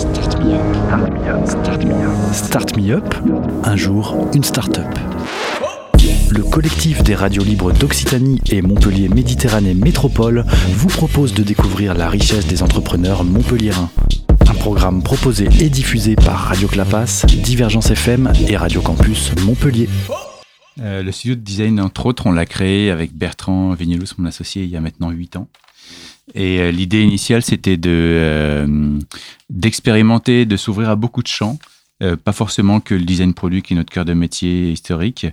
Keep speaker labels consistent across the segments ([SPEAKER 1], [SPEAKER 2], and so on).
[SPEAKER 1] Start me up. Start me up. Start me up. Un jour, une start-up. Le collectif des radios libres d'Occitanie et Montpellier Méditerranée Métropole vous propose de découvrir la richesse des entrepreneurs montpelliérains. Un programme proposé et diffusé par Radio Clapas, Divergence FM et Radio Campus Montpellier.
[SPEAKER 2] Euh, le studio de design, entre autres, on l'a créé avec Bertrand Vignelous, mon associé, il y a maintenant 8 ans. Et euh, l'idée initiale, c'était de euh, d'expérimenter, de s'ouvrir à beaucoup de champs. Euh, pas forcément que le design produit qui est notre cœur de métier historique,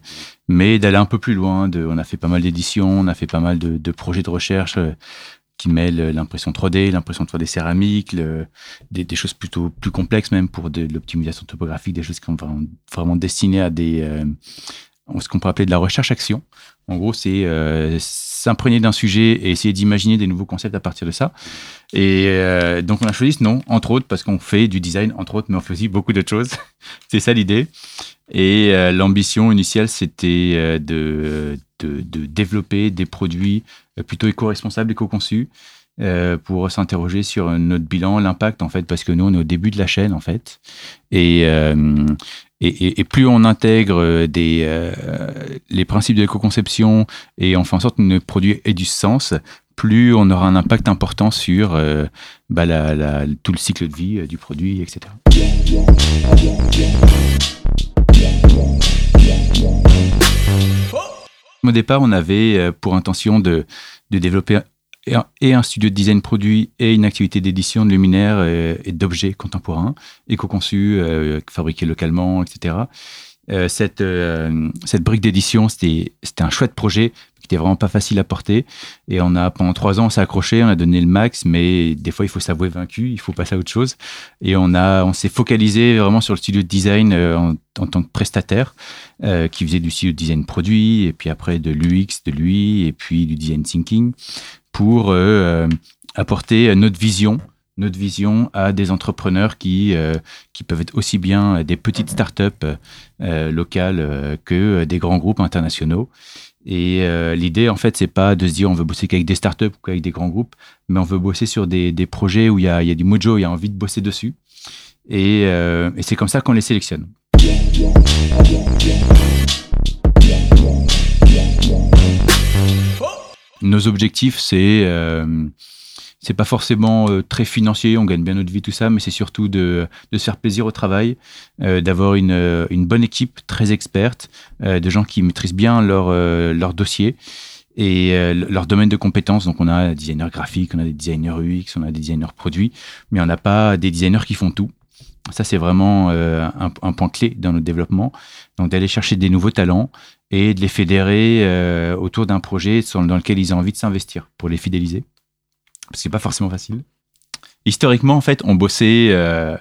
[SPEAKER 2] mais d'aller un peu plus loin. On a fait pas mal d'éditions, on a fait pas mal de, projets de recherche qui mêlent l'impression 3D, l'impression 3D céramique, des, choses plutôt plus complexes même pour de, l'optimisation topographique, des choses qui sont vraiment, destinées à des ce qu'on pourrait appeler de la recherche-action. En gros, c'est euh, s'imprégner d'un sujet et essayer d'imaginer des nouveaux concepts à partir de ça. Et euh, donc, on a choisi ce nom, entre autres, parce qu'on fait du design, entre autres, mais on fait aussi beaucoup d'autres choses. c'est ça l'idée. Et euh, l'ambition initiale, c'était de, de, de, développer des produits plutôt éco-responsables, éco-conçus, euh, pour s'interroger sur notre bilan, l'impact en fait, parce que nous on est au début de la chaîne en fait, et, euh, et, plus on intègre des, euh, les principes de l'éco-conception et on fait en sorte que nos produits aient du sens, plus on aura un impact important sur bah, la, tout le cycle de vie du produit, etc. Au départ, on avait pour intention de, de développer et un studio de design produit et une activité d'édition de luminaires et, d'objets contemporains, éco-conçus, euh, fabriqués localement, etc. Euh, cette, euh, cette brique d'édition, c'était un chouette projet qui était vraiment pas facile à porter. Et on a, pendant trois ans, on s'est accroché, on a donné le max, mais des fois, il faut s'avouer vaincu, il faut passer à autre chose. Et on on s'est focalisé vraiment sur le studio de design en, tant que prestataire, qui faisait du studio de design produit, et puis après de l'UX, de l'UI, et puis du design thinking, pour euh, apporter notre vision notre vision à des entrepreneurs qui, euh, qui peuvent être aussi bien des petites startups euh, locales euh, que des grands groupes internationaux. Et euh, l'idée, en fait, c'est pas de se dire on veut bosser qu'avec des startups ou qu'avec des grands groupes, mais on veut bosser sur des, des projets où il y a, y a, du mojo, il y a envie de bosser dessus. Et, euh, et c'est comme ça qu'on les sélectionne. Nos objectifs, c'est euh, c'est pas forcément euh, très financier, on gagne bien notre vie, tout ça, mais c'est surtout de, de se faire plaisir au travail, euh, d'avoir une, une bonne équipe très experte, euh, de gens qui maîtrisent bien leur, euh, leur dossier et euh, leur domaine de compétences. Donc, on a des designers graphiques, on a des designers UX, on a des designers produits, mais on n'a pas des designers qui font tout. Ça, c'est vraiment euh, un, un, point clé dans notre développement. Donc, d'aller chercher des nouveaux talents et de les fédérer euh, autour d'un projet dans lequel ils ont envie de s'investir pour les fidéliser parce que pas forcément facile. Historiquement, en fait, on bossait euh,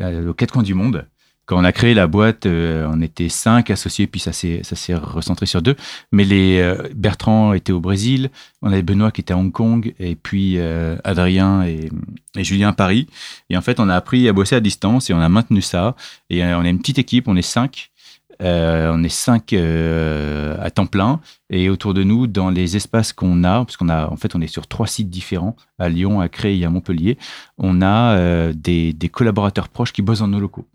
[SPEAKER 2] aux quatre coins du monde. Quand on a créé la boîte, euh, on était cinq associés, puis ça s'est recentré sur deux. Mais les Bertrand était au Brésil, on avait Benoît qui était à Hong Kong, et puis Adrien et, et, Julien à Paris. Et en fait, on a appris à bosser à distance et on a maintenu ça. Et on est une petite équipe, on est cinq. Euh, on est cinq euh, à temps plein et autour de nous, dans les espaces qu'on a, parce qu'on a, en fait, on est sur trois sites différents à Lyon, à Creil et à Montpellier. On a euh, des, collaborateurs proches qui bossent dans nos locaux.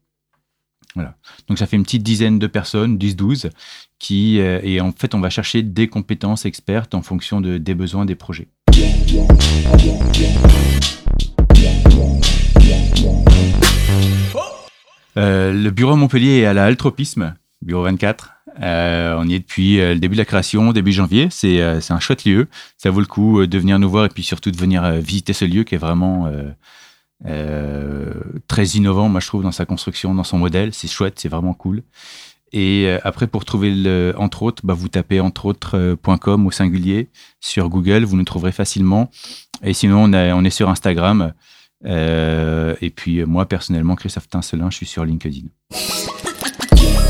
[SPEAKER 2] Voilà. Donc ça fait une petite dizaine de personnes, 10-12, qui et en fait, on va chercher des compétences expertes en fonction de, des besoins des projets. Le bureau Montpellier est à la bureau 24. Euh, on y est depuis euh, le début de la création, début janvier. C'est euh, un chouette lieu. Ça vaut le coup de venir nous voir et puis surtout de venir visiter ce lieu qui est vraiment très innovant, moi je trouve, dans sa construction, dans son modèle. C'est chouette, c'est vraiment cool. Et après, pour trouver entre autres, bah, vous tapez entre autres.com au singulier sur Google, vous nous trouverez facilement. Et sinon, on, est sur Instagram. Et puis moi personnellement, Christophe Tincelin, je suis sur LinkedIn.